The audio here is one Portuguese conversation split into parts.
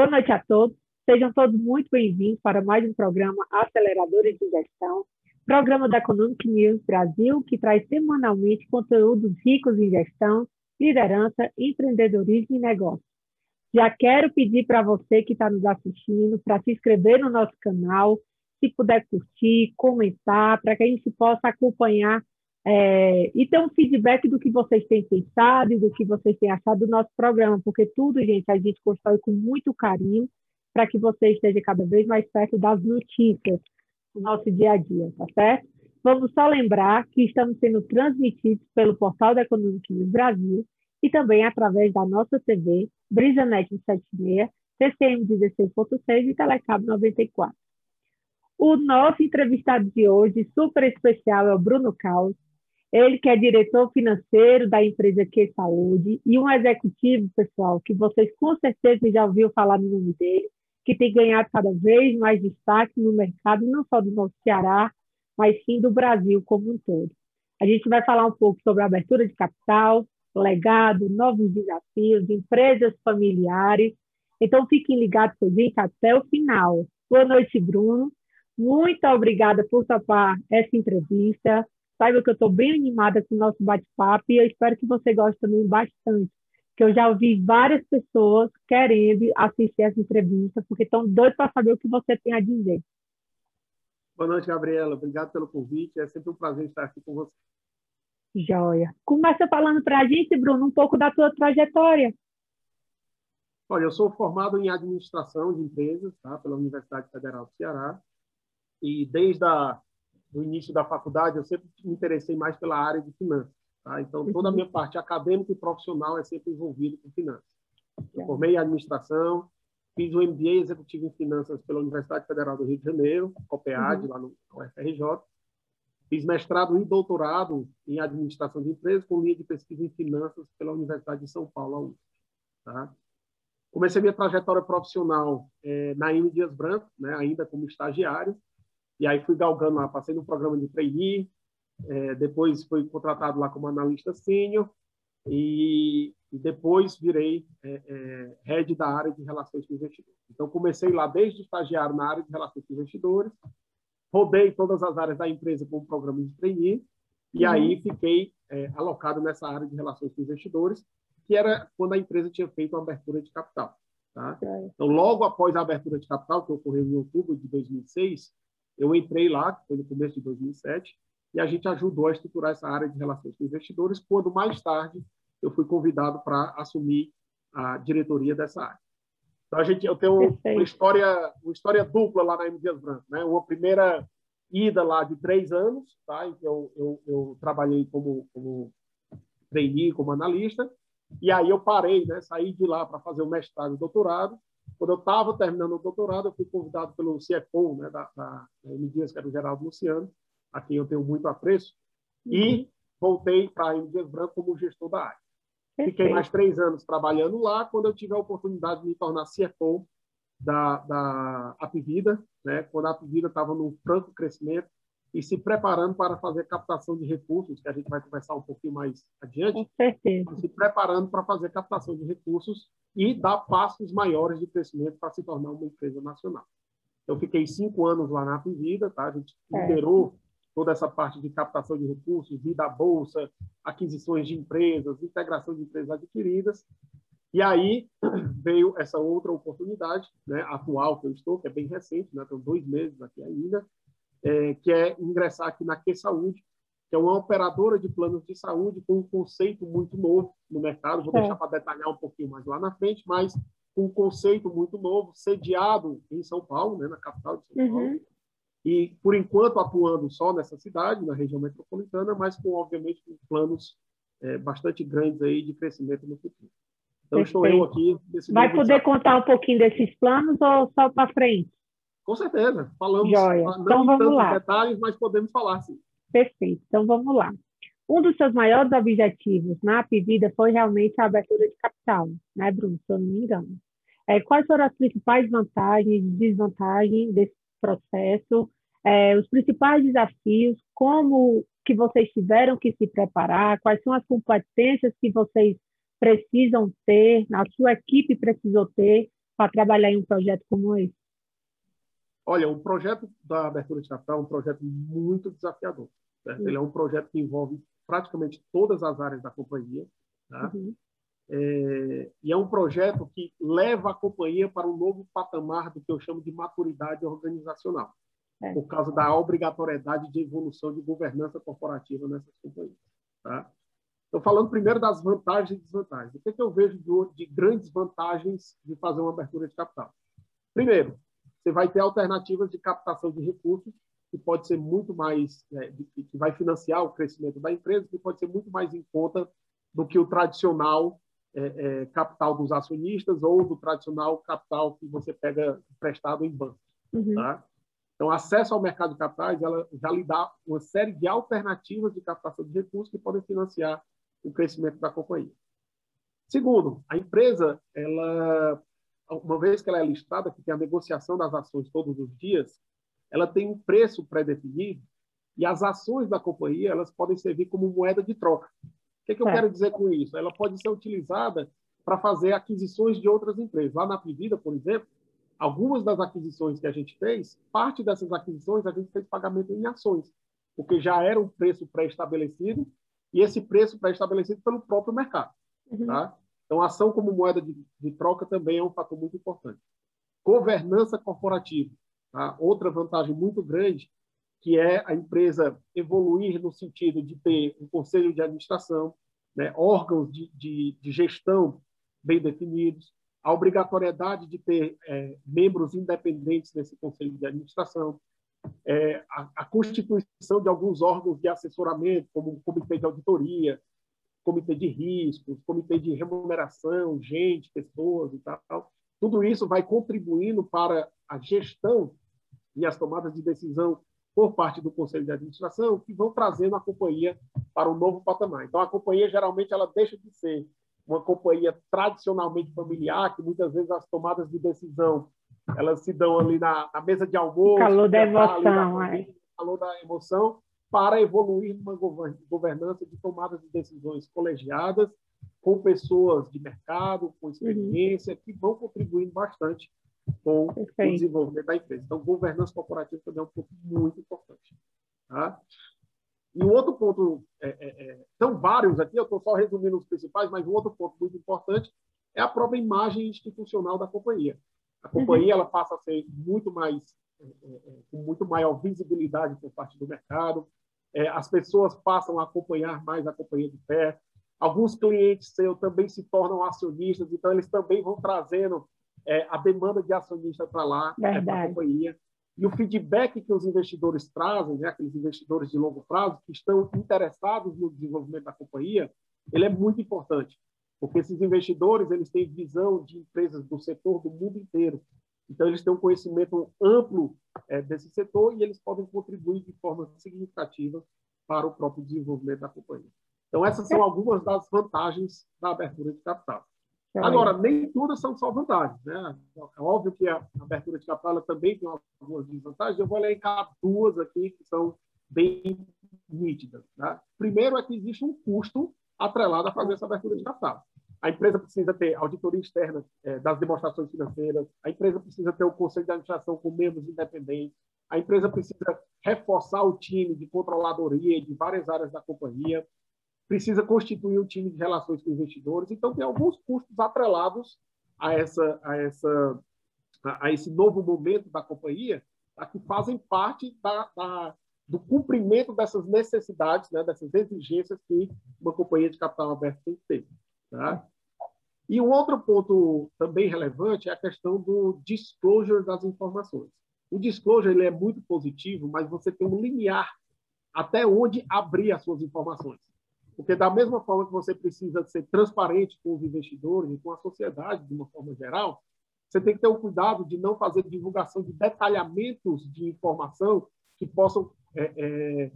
Boa noite a todos. Sejam todos muito bem-vindos para mais um programa Aceleradores de Gestão, programa da Economic News Brasil, que traz semanalmente conteúdos ricos em gestão, liderança, empreendedorismo e negócio. Já quero pedir para você que está nos assistindo para se inscrever no nosso canal, se puder curtir, comentar, para que a gente possa acompanhar é, e ter um feedback do que vocês têm pensado do que vocês têm achado do nosso programa, porque tudo, gente, a gente constrói com muito carinho para que você esteja cada vez mais perto das notícias do nosso dia a dia, tá certo? Vamos só lembrar que estamos sendo transmitidos pelo portal da Economic News Brasil e também através da nossa TV, BrisaNet 76, TCM 16.6 e Telecab 94. O nosso entrevistado de hoje, super especial, é o Bruno Caos, ele que é diretor financeiro da empresa Que Saúde e um executivo, pessoal, que vocês com certeza já ouviram falar no nome dele, que tem ganhado cada vez mais destaque no mercado, não só do nosso Ceará, mas sim do Brasil como um todo. A gente vai falar um pouco sobre a abertura de capital, legado, novos desafios, empresas familiares. Então, fiquem ligados com a gente até o final. Boa noite, Bruno. Muito obrigada por topar essa entrevista. Saiba que eu estou bem animada com o nosso bate-papo e eu espero que você goste também bastante. Que eu já ouvi várias pessoas querendo assistir essa entrevista, porque estão doidos para saber o que você tem a dizer. Boa noite, Gabriela. Obrigado pelo convite. É sempre um prazer estar aqui com você. Joia. Começa falando para a gente, Bruno, um pouco da tua trajetória. Olha, eu sou formado em administração de empresas tá, pela Universidade Federal do Ceará e desde a no início da faculdade, eu sempre me interessei mais pela área de finanças. Tá? Então, toda a minha parte acadêmica e profissional é sempre envolvida com finanças. Eu formei em administração, fiz o MBA Executivo em Finanças pela Universidade Federal do Rio de Janeiro, COPEAD, uhum. lá no UFRJ. Fiz mestrado e doutorado em administração de empresas com linha de pesquisa em finanças pela Universidade de São Paulo, Tá? Comecei minha trajetória profissional é, na M. Dias Branco, né, ainda como estagiário, e aí fui galgando lá, passei no programa de trainee, é, depois fui contratado lá como analista sênior e, e, depois virei é, é, head da área de relações com investidores. Então, comecei lá desde estagiário na área de relações com investidores, rodei todas as áreas da empresa com o programa de trainee e uhum. aí fiquei é, alocado nessa área de relações com investidores, que era quando a empresa tinha feito uma abertura de capital. Tá? Então, logo após a abertura de capital, que ocorreu em outubro de 2006, eu entrei lá, foi no começo de 2007, e a gente ajudou a estruturar essa área de relações com investidores, quando mais tarde eu fui convidado para assumir a diretoria dessa área. Então a gente, eu tenho uma história, uma história dupla lá na M. Dias Branco, né? Uma primeira ida lá de três anos, tá? Em que eu, eu, eu trabalhei como, como trainee, como analista, e aí eu parei, né? Saí de lá para fazer o mestrado e doutorado, quando eu estava terminando o doutorado, eu fui convidado pelo CFO né, da, da, da que era o Geraldo Luciano, a quem eu tenho muito apreço, uhum. e voltei para a M. Dias Branco como gestor da área. Perfeito. Fiquei mais três anos trabalhando lá, quando eu tive a oportunidade de me tornar CFO da, da Apivida, né, quando a Apivida estava num franco crescimento, e se preparando para fazer captação de recursos, que a gente vai conversar um pouquinho mais adiante. Com certeza. Se preparando para fazer captação de recursos e dar passos maiores de crescimento para se tornar uma empresa nacional. Eu fiquei cinco anos lá na Vida, tá? A gente é. liderou toda essa parte de captação de recursos, vida bolsa, aquisições de empresas, integração de empresas adquiridas. E aí veio essa outra oportunidade, né, atual que eu estou, que é bem recente, né, tenho dois meses aqui ainda, é, que é ingressar aqui na Q Saúde, que é uma operadora de planos de saúde com um conceito muito novo no mercado. Vou é. deixar para detalhar um pouquinho mais lá na frente, mas com um conceito muito novo, sediado em São Paulo, né, na capital de São Paulo. Uhum. E, por enquanto, atuando só nessa cidade, na região metropolitana, mas com, obviamente, com planos é, bastante grandes aí de crescimento no futuro. Então, Perfeito. estou eu aqui. Vai poder contar um pouquinho desses planos ou só para frente? Com certeza. Falamos Joia. não então, vamos lá. detalhes, mas podemos falar sim. Perfeito. Então vamos lá. Um dos seus maiores objetivos na Apivida foi realmente a abertura de capital, né, Bruno? Se eu não me engano. É, quais foram as principais vantagens e desvantagens desse processo? É, os principais desafios, como que vocês tiveram que se preparar, quais são as competências que vocês precisam ter, a sua equipe precisou ter para trabalhar em um projeto como esse? Olha, o projeto da abertura de capital é um projeto muito desafiador. Certo? Ele é um projeto que envolve praticamente todas as áreas da companhia. Tá? Uhum. É, e é um projeto que leva a companhia para um novo patamar do que eu chamo de maturidade organizacional, é. por causa da obrigatoriedade de evolução de governança corporativa nessas companhias. Tá? Estou falando primeiro das vantagens e desvantagens. O que, é que eu vejo de, de grandes vantagens de fazer uma abertura de capital? Primeiro, você vai ter alternativas de captação de recursos que pode ser muito mais, é, que vai financiar o crescimento da empresa, que pode ser muito mais em conta do que o tradicional é, é, capital dos acionistas ou do tradicional capital que você pega emprestado em banco. Uhum. Tá? Então, acesso ao mercado de capitais ela já lhe dá uma série de alternativas de captação de recursos que podem financiar o crescimento da companhia. Segundo, a empresa, ela, uma vez que ela é listada, que tem a negociação das ações todos os dias, ela tem um preço pré-definido e as ações da companhia elas podem servir como moeda de troca. O que, é que eu é. quero dizer com isso? Ela pode ser utilizada para fazer aquisições de outras empresas. Lá na Pivida, por exemplo, algumas das aquisições que a gente fez, parte dessas aquisições a gente fez pagamento em ações, porque já era um preço pré-estabelecido e esse preço pré-estabelecido pelo próprio mercado. Uhum. Tá? Então, ação como moeda de, de troca também é um fator muito importante. Governança corporativa. Tá? Outra vantagem muito grande, que é a empresa evoluir no sentido de ter um conselho de administração, né, órgãos de, de, de, gestão bem definidos, a obrigatoriedade de ter é, membros independentes nesse conselho de administração, é, a, a, constituição de alguns órgãos de assessoramento, como o comitê de auditoria, comitê de riscos, comitê de remuneração, gente, pessoas e tal. Tudo isso vai contribuindo para a gestão e as tomadas de decisão por parte do conselho de administração que vão trazendo a companhia para um novo patamar. Então, a companhia geralmente ela deixa de ser uma companhia tradicionalmente familiar, que muitas vezes as tomadas de decisão elas se dão ali na, na mesa de almoço, calor da emoção, é. calor da emoção, para evoluir numa governança de tomada de decisões colegiadas com pessoas de mercado, com experiência, uhum. que vão contribuindo bastante com Perfeito. o desenvolvimento da empresa. Então, governança corporativa também é um ponto muito importante. Tá? E um outro ponto, é, é, é, são vários aqui, eu estou só resumindo os principais, mas um outro ponto muito importante é a própria imagem institucional da companhia. A companhia uhum. ela passa a ser muito mais é, é, é, com muito maior visibilidade por parte do mercado. As pessoas passam a acompanhar mais a companhia de pé. Alguns clientes seus também se tornam acionistas, então eles também vão trazendo a demanda de acionista para lá, para a companhia. E o feedback que os investidores trazem, né, aqueles investidores de longo prazo que estão interessados no desenvolvimento da companhia, ele é muito importante porque esses investidores eles têm visão de empresas do setor do mundo inteiro. Então, eles têm um conhecimento amplo é, desse setor e eles podem contribuir de forma significativa para o próprio desenvolvimento da companhia. Então, essas são algumas das vantagens da abertura de capital. Agora, nem todas são só vantagens. Né? É óbvio que a abertura de capital também tem algumas desvantagens. Eu vou elencar duas aqui que são bem nítidas. Né? Primeiro é que existe um custo atrelado a fazer essa abertura de capital. A empresa precisa ter auditoria externa é, das demonstrações financeiras, a empresa precisa ter o conselho de administração com membros independentes, a empresa precisa reforçar o time de controladoria de várias áreas da companhia, precisa constituir um time de relações com investidores. Então, tem alguns custos atrelados a, essa, a, essa, a esse novo momento da companhia, tá, que fazem parte da, da, do cumprimento dessas necessidades, né, dessas exigências que uma companhia de capital aberto tem que ter. Tá? E um outro ponto também relevante é a questão do disclosure das informações. O disclosure ele é muito positivo, mas você tem um limiar até onde abrir as suas informações. Porque da mesma forma que você precisa ser transparente com os investidores e com a sociedade de uma forma geral, você tem que ter o cuidado de não fazer divulgação de detalhamentos de informação que possam é, é,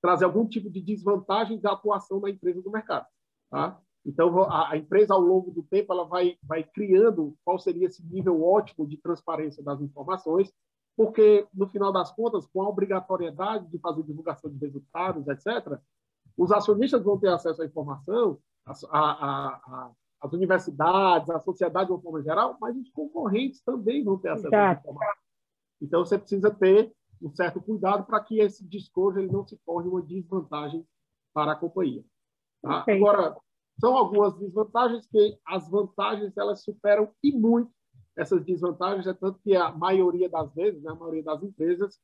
trazer algum tipo de desvantagem da atuação da empresa no mercado. Tá? Então, a, a, empresa, ao longo do tempo, ela vai, vai criando qual seria esse nível ótimo de transparência das informações, porque, no final das contas, com a obrigatoriedade de fazer divulgação de resultados, etc., os acionistas vão ter acesso à informação, a, a, as universidades, a sociedade de uma forma geral, mas os concorrentes também vão ter acesso à informação. Então, você precisa ter um certo cuidado para que esse discurso ele não se torne uma desvantagem para a companhia. Tá? Agora, são algumas desvantagens que as vantagens elas superam e muito essas desvantagens, é tanto que a maioria das vezes, né, a maioria das empresas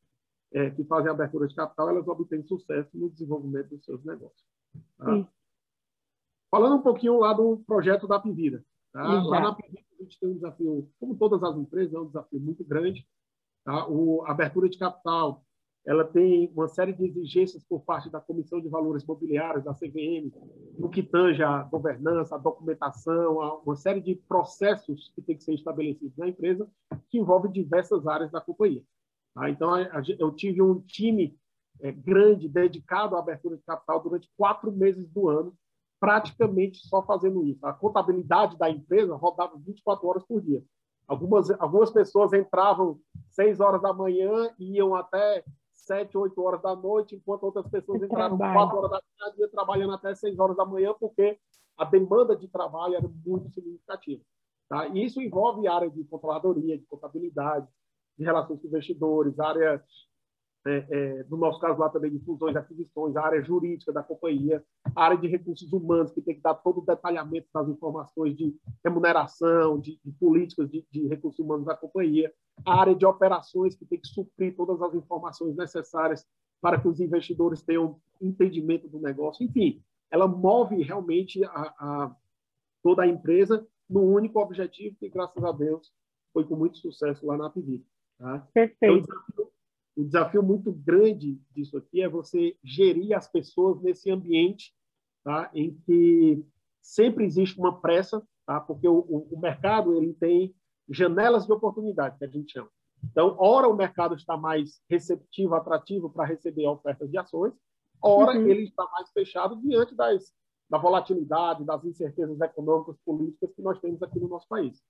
é, que fazem abertura de capital, elas obtêm sucesso no desenvolvimento dos seus negócios. Tá? Falando um pouquinho lá do projeto da Pivida. Tá? Lá na Pivida a gente tem um desafio, como todas as empresas, é um desafio muito grande. Tá? O, a abertura de capital ela tem uma série de exigências por parte da Comissão de Valores Mobiliários, da CVM, no que tange a governança, a documentação, uma série de processos que tem que ser estabelecidos na empresa, que envolve diversas áreas da companhia. Tá? Então, eu tive um time é, grande dedicado à abertura de capital durante quatro meses do ano, praticamente só fazendo isso. A contabilidade da empresa rodava 24 horas por dia. Algumas, algumas pessoas entravam seis horas da manhã e iam até sete, oito horas da noite, enquanto outras pessoas entraram quatro horas da tarde trabalhando até seis horas da manhã, porque a demanda de trabalho era muito significativa. Tá? E isso envolve área de controladoria, de contabilidade, de relações com investidores, área é, é, no nosso caso lá também de fusões aquisições, a área jurídica da companhia, a área de recursos humanos, que tem que dar todo o detalhamento das informações de remuneração, de, de políticas de, de, recursos humanos da companhia, a área de operações, que tem que suprir todas as informações necessárias para que os investidores tenham entendimento do negócio. Enfim, ela move realmente a, a toda a empresa no único objetivo que, graças a Deus, foi com muito sucesso lá na Apivida. Tá? Perfeito. Então, o desafio muito grande disso aqui é você gerir as pessoas nesse ambiente tá? em que sempre existe uma pressa, tá? porque o, o, mercado ele tem janelas de oportunidade, que a gente chama. Então, ora o mercado está mais receptivo, atrativo para receber ofertas de ações, ora uhum. ele está mais fechado diante das, da volatilidade, das incertezas econômicas, políticas que nós temos aqui no nosso país.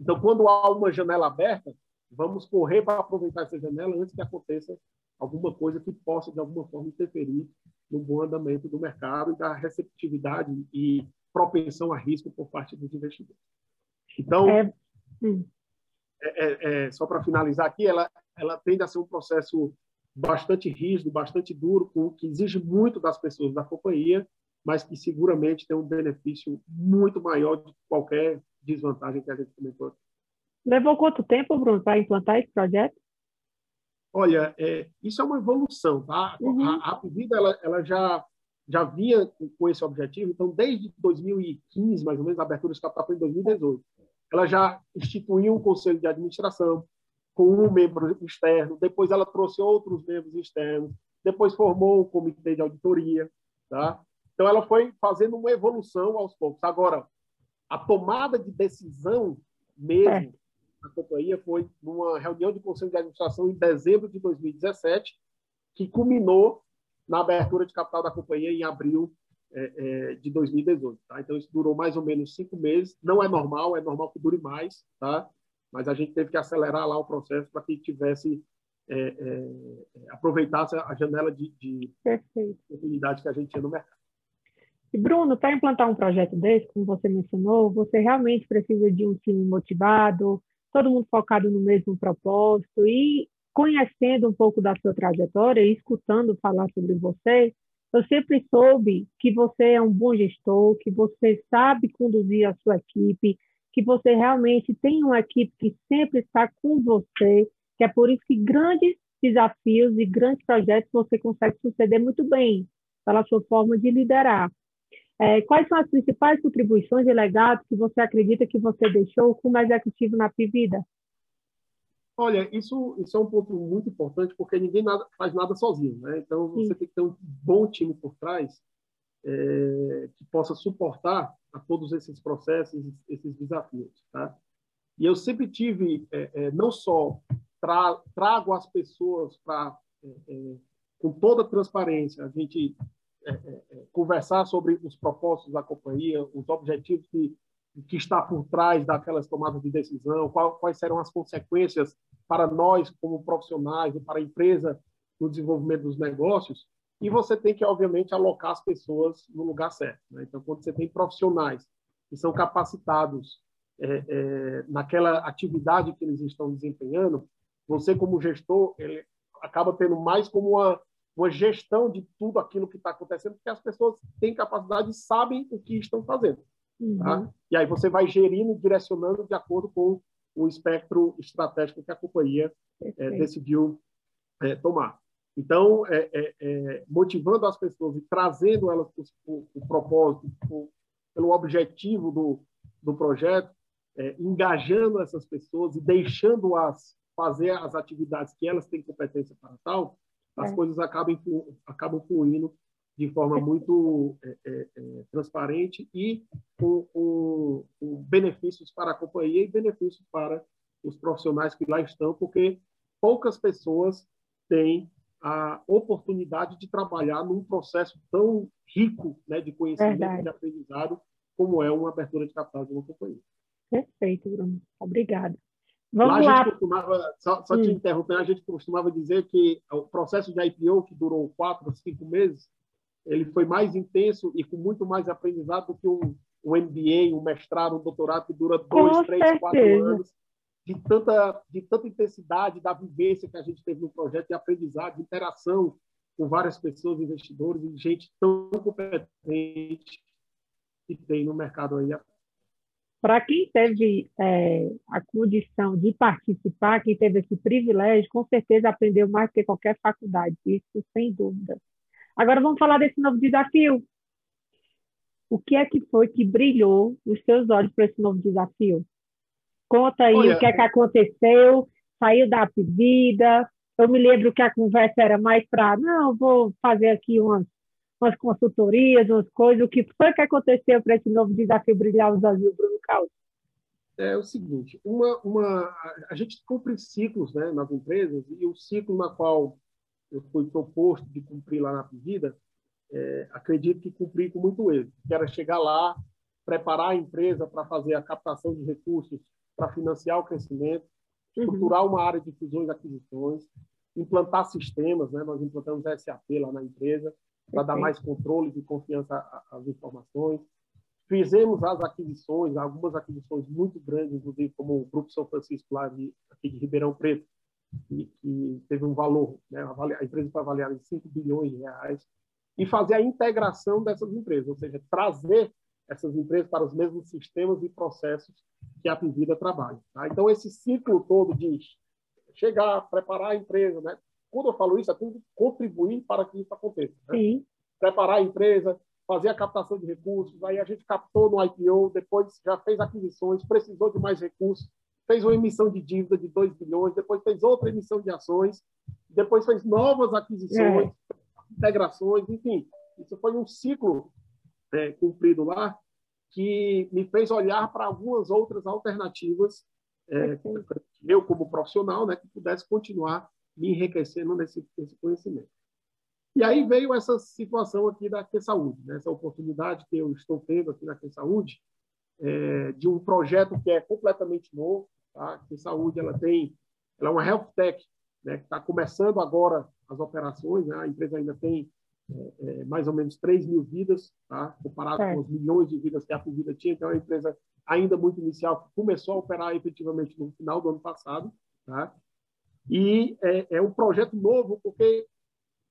Então, quando há uma janela aberta, vamos correr para aproveitar essa janela antes que aconteça alguma coisa que possa, de alguma forma, interferir no bom andamento do mercado e da receptividade e propensão a risco por parte dos investidores. Então, é... É, é, é, só para finalizar aqui, ela, ela tende a ser um processo bastante rígido, bastante duro, que exige muito das pessoas da companhia, mas que seguramente tem um benefício muito maior de qualquer desvantagem que a gente comentou aqui. Levou quanto tempo, Bruno, para implantar esse projeto? Olha, é, isso é uma evolução, tá? Uhum. A, a Pivida, ela, ela já, já vinha com esse objetivo, então, desde 2015, mais ou menos, a abertura de capital foi em 2018. Ela já instituiu um conselho de administração com um membro externo, depois ela trouxe outros membros externos, depois formou o um comitê de auditoria, tá? Então, ela foi fazendo uma evolução aos poucos. Agora, a tomada de decisão mesmo é a companhia foi numa reunião de conselho de administração em dezembro de 2017, que culminou na abertura de capital da companhia em abril é, é, de 2018. Tá? Então, isso durou mais ou menos cinco meses. Não é normal, é normal que dure mais, tá? mas a gente teve que acelerar lá o processo para que tivesse é, é, aproveitasse a janela de, de oportunidade que a gente tinha no mercado. E Bruno, para implantar um projeto desse, como você mencionou, você realmente precisa de um time motivado, todo mundo focado no mesmo propósito e conhecendo um pouco da sua trajetória e escutando falar sobre você, eu sempre soube que você é um bom gestor, que você sabe conduzir a sua equipe, que você realmente tem uma equipe que sempre está com você, que é por isso que grandes desafios e grandes projetos você consegue suceder muito bem, pela sua forma de liderar. É, quais são as principais contribuições e legados que você acredita que você deixou como executivo na Pivida? Olha, isso, isso é um ponto muito importante, porque ninguém nada, faz nada sozinho. Né? Então, você Sim. tem que ter um bom time por trás é, que possa suportar a todos esses processos, esses desafios. Tá? E eu sempre tive, é, é, não só tra trago as pessoas para, é, é, com toda transparência, a gente conversar sobre os propósitos da companhia, os objetivos que, que está por trás daquelas tomadas de decisão, qual, quais serão as consequências para nós como profissionais e para a empresa no desenvolvimento dos negócios. E você tem que, obviamente, alocar as pessoas no lugar certo. Né? Então, quando você tem profissionais que são capacitados é, é, naquela atividade que eles estão desempenhando, você, como gestor, ele acaba tendo mais como uma, uma gestão de tudo aquilo que está acontecendo, porque as pessoas têm capacidade e sabem o que estão fazendo. Uhum. Tá? E aí você vai gerindo e direcionando de acordo com o espectro estratégico que a companhia é, decidiu é, tomar. Então, é, é, é motivando as pessoas e trazendo elas para o propósito, pro, pelo objetivo do, do projeto, é, engajando essas pessoas e deixando-as fazer as atividades que elas têm competência para tal, as é. coisas acabam, acabam fluindo de forma muito é, é, é, transparente e com, com, com, benefícios para a companhia e benefícios para os profissionais que lá estão, porque poucas pessoas têm a oportunidade de trabalhar num processo tão rico né, de conhecimento e de aprendizado como é uma abertura de capital de uma companhia. Perfeito, Bruno. Obrigada. Vamos lá. A gente costumava, só, só hum. te interrompendo, a gente costumava dizer que o processo de IPO, que durou quatro, cinco meses, ele foi mais intenso e com muito mais aprendizado do que um, um MBA, um mestrado, um doutorado que dura dois, com três, certeza. quatro anos, de tanta, de tanta intensidade da vivência que a gente teve no projeto, de aprendizado, de interação com várias pessoas, investidores e gente tão competente que tem no mercado aí para quem teve é, a condição de participar, quem teve esse privilégio, com certeza aprendeu mais que qualquer faculdade, isso sem dúvida. Agora vamos falar desse novo desafio. O que é que foi que brilhou os seus olhos para esse novo desafio? Conta aí Olha, o que é que aconteceu, saiu da pedida. Eu me lembro que a conversa era mais para, não, vou fazer aqui umas umas consultorias, umas coisas. O que foi que aconteceu para esse novo desafio brilhar os olhos, Bruno Caos? É o seguinte, uma, uma, a gente cumpre ciclos né, nas empresas e o ciclo na qual eu fui proposto de cumprir lá na vida, é, acredito que cumpri com muito êxito, que era chegar lá, preparar a empresa para fazer a captação de recursos para financiar o crescimento, uhum. estruturar uhum. uma área de fusões e aquisições, implantar sistemas, né? nós implantamos SAP lá na empresa, para dar mais controle e confiança às informações. Fizemos as aquisições, algumas aquisições muito grandes, inclusive como o Grupo São Francisco, lá de, aqui de Ribeirão Preto, que, que teve um valor, né, a empresa foi avaliada em 5 bilhões de reais, e fazer a integração dessas empresas, ou seja, trazer essas empresas para os mesmos sistemas e processos que a Pivida trabalha. Tá? Então, esse ciclo todo de chegar, preparar a empresa, né? Quando eu falo isso, é tudo contribuir para que isso aconteça. Né? Preparar a empresa, fazer a captação de recursos, aí a gente captou no IPO, depois já fez aquisições, precisou de mais recursos, fez uma emissão de dívida de 2 bilhões, depois fez outra emissão de ações, depois fez novas aquisições, é. integrações, enfim. Isso foi um ciclo é, cumprido lá que me fez olhar para algumas outras alternativas, é, eu como profissional, né, que pudesse continuar me enriquecendo nesse, nesse conhecimento. E aí veio essa situação aqui da Q Saúde, né? essa oportunidade que eu estou tendo aqui na Q Saúde, é, de um projeto que é completamente novo. Tá? A Q Saúde ela tem, ela é uma health tech, né? que está começando agora as operações. Né? A empresa ainda tem é, é, mais ou menos 3 mil vidas, tá? comparado é. com os milhões de vidas que a Vida tinha. Então, é uma empresa ainda muito inicial, que começou a operar efetivamente no final do ano passado. Tá? E é, é um projeto novo, porque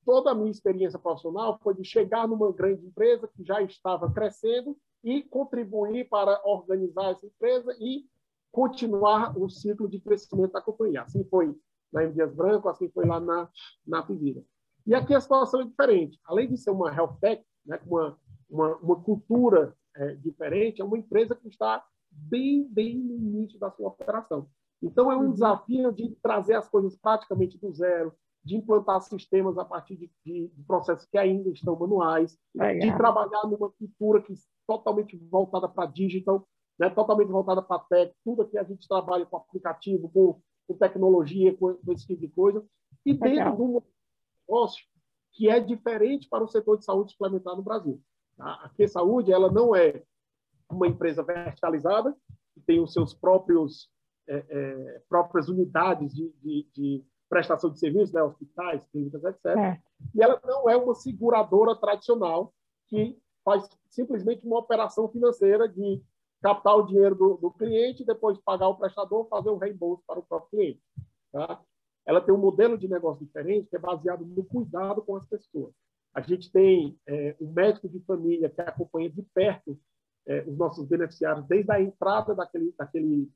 toda a minha experiência profissional foi de chegar numa grande empresa que já estava crescendo e contribuir para organizar essa empresa e continuar o ciclo de crescimento da companhia. Assim foi na Dias Branco, assim foi lá na, na Pivira. E aqui a situação é diferente. Além de ser uma health tech, né, uma, uma, uma cultura é, diferente, é uma empresa que está bem, bem no início da sua operação. Então, é um desafio de trazer as coisas praticamente do zero, de implantar sistemas a partir de, de, de processos que ainda estão manuais, Legal. de trabalhar numa cultura que totalmente voltada para digital, né, totalmente voltada para tech, tudo aqui a gente trabalha com aplicativo, com, com tecnologia, com, com, esse tipo de coisa, e Legal. dentro de um negócio que é diferente para o setor de saúde suplementar no Brasil. Tá? A Q Saúde ela não é uma empresa verticalizada, que tem os seus próprios é, é, próprias unidades de, de, de, prestação de serviços, né, hospitais, clínicas, etc. É. E ela não é uma seguradora tradicional que faz simplesmente uma operação financeira de captar o dinheiro do, do cliente, depois pagar o prestador, fazer o reembolso para o próprio cliente. Tá? Ela tem um modelo de negócio diferente que é baseado no cuidado com as pessoas. A gente tem é, um médico de família que acompanha de perto é, os nossos beneficiários desde a entrada daquele, daquele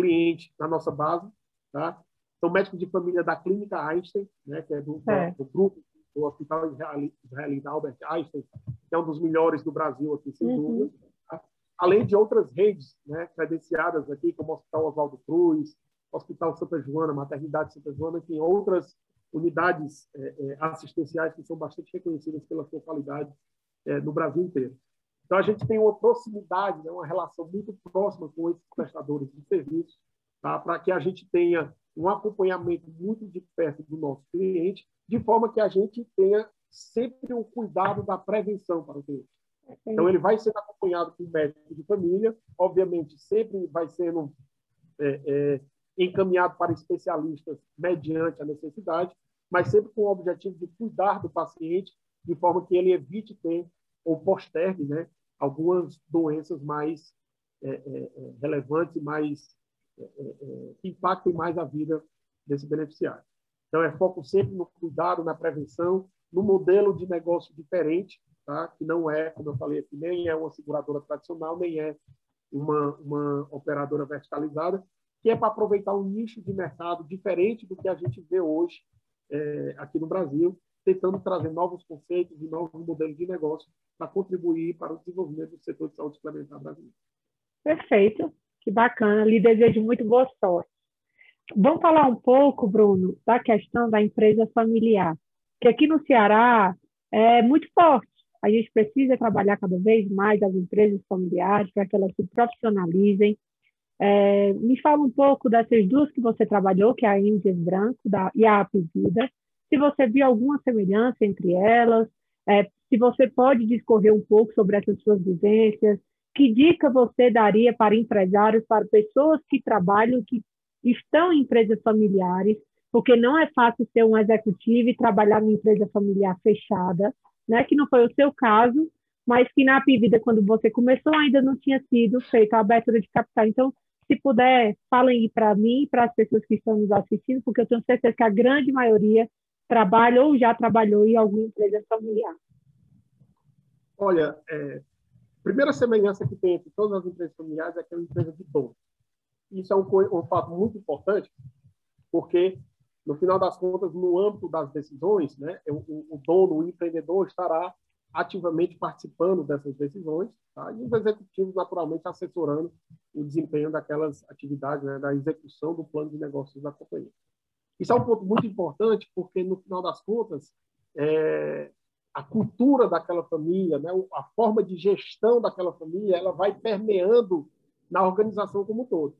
cliente na nossa base. Tá? São médicos de família da Clínica Einstein, né, que é do, é. do grupo do Hospital Israelita Albert Einstein, que é um dos melhores do Brasil, aqui, sem uhum. dúvida. Tá? Além de outras redes né, credenciadas aqui, como o Hospital Oswaldo Cruz, Hospital Santa Joana, Maternidade Santa Joana, tem outras unidades é, é, assistenciais que são bastante reconhecidas pela sua qualidade é, no Brasil inteiro. Então, a gente tem uma proximidade, né, uma relação muito próxima com esses prestadores de serviços, tá, para que a gente tenha um acompanhamento muito de perto do nosso cliente, de forma que a gente tenha sempre o cuidado da prevenção para o cliente. Então, ele vai sendo acompanhado por um médico de família, obviamente, sempre vai sendo é, é, encaminhado para especialistas mediante a necessidade, mas sempre com o objetivo de cuidar do paciente de forma que ele evite ter ou postergue né, algumas doenças mais é, é, é relevantes, mais é, é, que impactem mais a vida desse beneficiário. Então, é foco sempre no cuidado, na prevenção, no modelo de negócio diferente, tá? que não é, como eu falei aqui, nem é uma seguradora tradicional, nem é uma, uma operadora verticalizada, que é para aproveitar um nicho de mercado diferente do que a gente vê hoje é, aqui no Brasil, tentando trazer novos conceitos e novos modelos de negócio para contribuir para o desenvolvimento do setor de saúde suplementar brasileiro. Perfeito, que bacana, lhe desejo muito boa sorte. Vamos falar um pouco, Bruno, da questão da empresa familiar, que aqui no Ceará é muito forte. A gente precisa trabalhar cada vez mais as empresas familiares para que elas se profissionalizem, é, me fala um pouco dessas duas que você trabalhou, que é a Índias Branco da, e a Apivida. Se você viu alguma semelhança entre elas, é, se você pode discorrer um pouco sobre essas suas vivências, que dica você daria para empresários, para pessoas que trabalham, que estão em empresas familiares, porque não é fácil ser um executivo e trabalhar numa empresa familiar fechada, né? que não foi o seu caso, mas que na Apivida, quando você começou, ainda não tinha sido feita a abertura de capital. Então, se puder, falem para mim para as pessoas que estão nos assistindo, porque eu tenho certeza que a grande maioria trabalha ou já trabalhou em alguma empresa familiar. Olha, é, a primeira semelhança que tem entre todas as empresas familiares é aquela empresa de dono. Isso é um, um fato muito importante, porque, no final das contas, no âmbito das decisões, né, o, o dono, o empreendedor estará ativamente participando dessas decisões tá? e os executivos, naturalmente, assessorando o desempenho daquelas atividades, né, da execução do plano de negócios da companhia. Isso é um ponto muito importante, porque, no final das contas, é, a cultura daquela família, né, a forma de gestão daquela família, ela vai permeando na organização como um todo.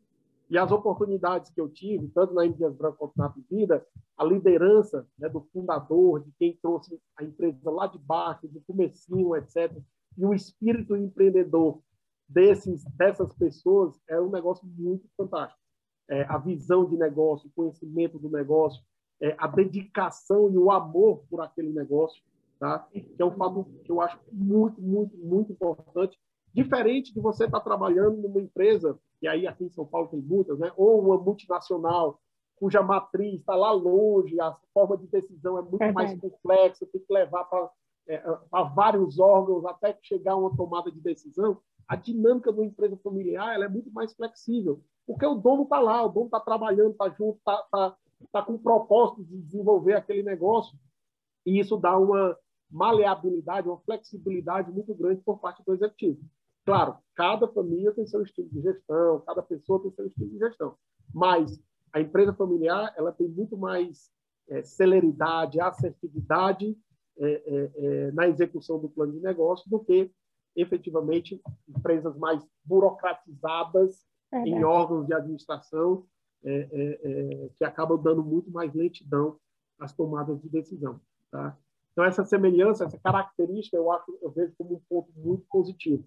E as oportunidades que eu tive, tanto na Indias Branco quanto na Vida, a liderança né, do fundador, de quem trouxe a empresa lá de baixo, do comecinho, etc., e o espírito empreendedor desses, dessas pessoas é um negócio muito fantástico. É, a visão de negócio, o conhecimento do negócio, é, a dedicação e o amor por aquele negócio, tá? que é um fato que eu acho muito, muito, muito importante. Diferente de você estar trabalhando numa empresa, e aí aqui em São Paulo tem muitas, né? ou uma multinacional, cuja matriz está lá longe, a forma de decisão é muito é mais complexa, tem que levar para é, vários órgãos até chegar a uma tomada de decisão. A dinâmica de uma empresa familiar ela é muito mais flexível, porque o dono está lá, o dono está trabalhando, está junto, está tá, tá com o propósito de desenvolver aquele negócio, e isso dá uma maleabilidade, uma flexibilidade muito grande por parte do executivo. Claro, cada família tem seu estilo de gestão, cada pessoa tem seu estilo de gestão, mas a empresa familiar ela tem muito mais é, celeridade, assertividade é, é, é, na execução do plano de negócio do que efetivamente empresas mais burocratizadas em órgãos de administração é, é, que acabam dando muito mais lentidão às tomadas de decisão. Tá? Então essa semelhança, essa característica, eu acho, eu vejo como um ponto muito positivo.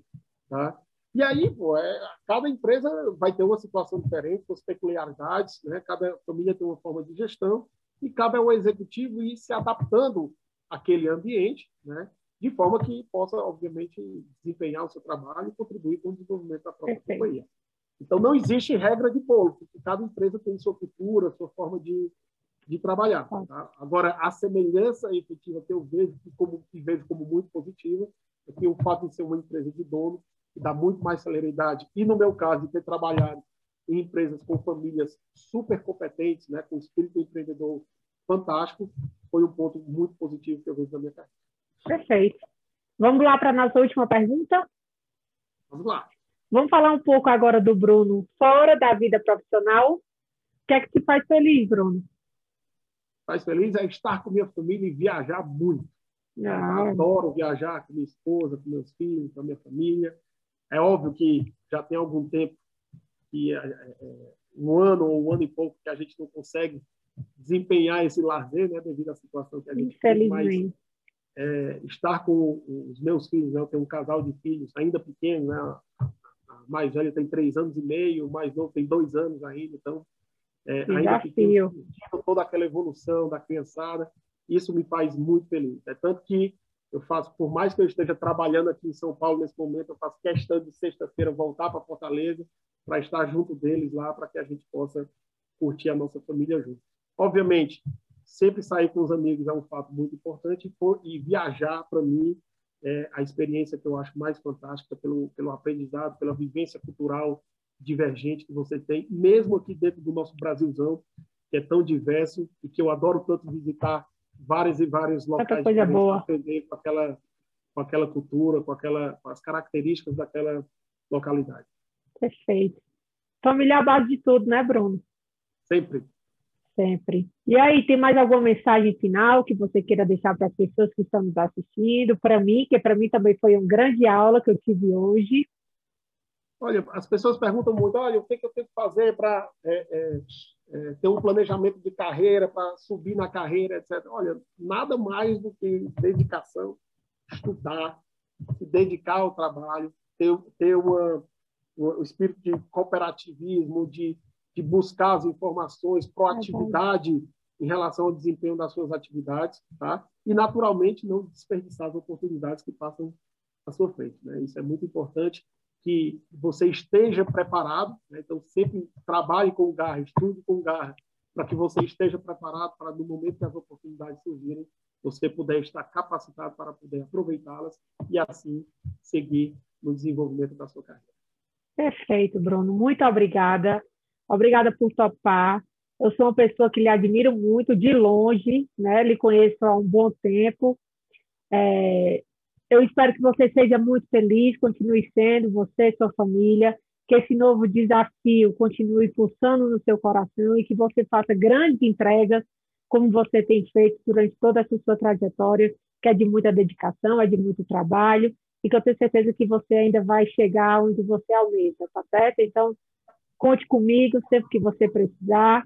Tá? E aí, pô, é, cada empresa vai ter uma situação diferente, com as peculiaridades, né? cada família tem uma forma de gestão, e cabe ao executivo ir se adaptando àquele ambiente, né? de forma que possa, obviamente, desempenhar o seu trabalho e contribuir com o desenvolvimento da própria Perfeito. companhia. Então, não existe regra de bolo, porque cada empresa tem sua cultura, sua forma de, de trabalhar. Tá? Agora, a semelhança efetiva que eu vejo, como, que vejo como muito positiva, é que o fato de ser uma empresa de dono, que dá muito mais celeridade, e no meu caso, de ter trabalhado em empresas com famílias super competentes, né, com espírito empreendedor fantástico, foi um ponto muito positivo que eu vejo na minha carreira. Perfeito. Vamos lá para a nossa última pergunta? Vamos lá. Vamos falar um pouco agora do Bruno fora da vida profissional. O que é que te faz feliz, Bruno? Faz feliz é estar com minha família e viajar muito. Ah. Adoro viajar com minha esposa, com meus filhos, com a minha família. É óbvio que já tem algum tempo que é, é, um ano ou um ano e pouco que a gente não consegue desempenhar esse lazer, né, devido à situação que a gente tem, mas é, estar com os meus filhos, né, eu tenho um casal de filhos ainda pequeno, né, mais velha tem três anos e meio, o mais novo tem dois anos ainda, então é, ainda pequeno, toda aquela evolução da criançada, isso me faz muito feliz. É tanto que eu faço, por mais que eu esteja trabalhando aqui em São Paulo nesse momento, eu faço questão de sexta-feira voltar para Fortaleza para estar junto deles lá, para que a gente possa curtir a nossa família junto. Obviamente, sempre sair com os amigos é um fato muito importante e viajar, para mim, é a experiência que eu acho mais fantástica pelo, pelo aprendizado, pela vivência cultural divergente que você tem, mesmo aqui dentro do nosso Brasilzão, que é tão diverso e que eu adoro tanto visitar vários e vários locais coisa boa. aprender com aquela com aquela cultura, com aquela com as características daquela localidade. Perfeito. Família é a base de tudo, né, Bruno? Sempre. Sempre. E aí, tem mais alguma mensagem final que você queira deixar para as pessoas que estão nos assistindo? Para mim, que para mim também foi uma grande aula que eu tive hoje. Olha, as pessoas perguntam muito, olha, o que, que eu tenho que fazer para é, é, é, ter um planejamento de carreira, para subir na carreira, etc. Olha, nada mais do que dedicação, estudar, se dedicar ao trabalho, ter, ter uma, um espírito de cooperativismo, de, de buscar as informações, proatividade em relação ao desempenho das suas atividades, tá? E, naturalmente, não desperdiçar as oportunidades que passam à sua frente, né? Isso é muito importante que você esteja preparado, né? então sempre trabalhe com garra, estude com garra, para que você esteja preparado para no momento que as oportunidades surgirem, você puder estar capacitado para poder aproveitá-las e assim seguir no desenvolvimento da sua carreira. Perfeito, Bruno. Muito obrigada. Obrigada por topar. Eu sou uma pessoa que lhe admiro muito de longe, né? Lhe conheço há um bom tempo. É, eu espero que você seja muito feliz, continue sendo, você e sua família, que esse novo desafio continue pulsando no seu coração e que você faça grandes entregas, como você tem feito durante toda essa sua trajetória, que é de muita dedicação, é de muito trabalho, e que eu tenho certeza que você ainda vai chegar onde você almeja, tá certo? Então, conte comigo sempre que você precisar.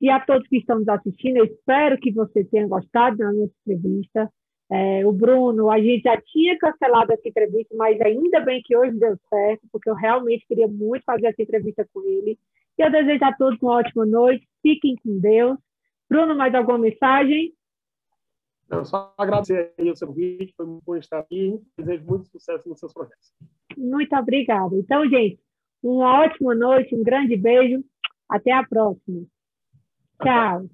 E a todos que estão nos assistindo, eu espero que você tenha gostado da nossa entrevista. É, o Bruno, a gente já tinha cancelado essa entrevista, mas ainda bem que hoje deu certo, porque eu realmente queria muito fazer essa entrevista com ele. E eu desejo a todos uma ótima noite, fiquem com Deus. Bruno, mais alguma mensagem? Eu só agradecer aí o seu convite, foi muito bom estar aqui. Desejo muito sucesso nos seus projetos. Muito obrigada. Então, gente, uma ótima noite, um grande beijo. Até a próxima. Tchau.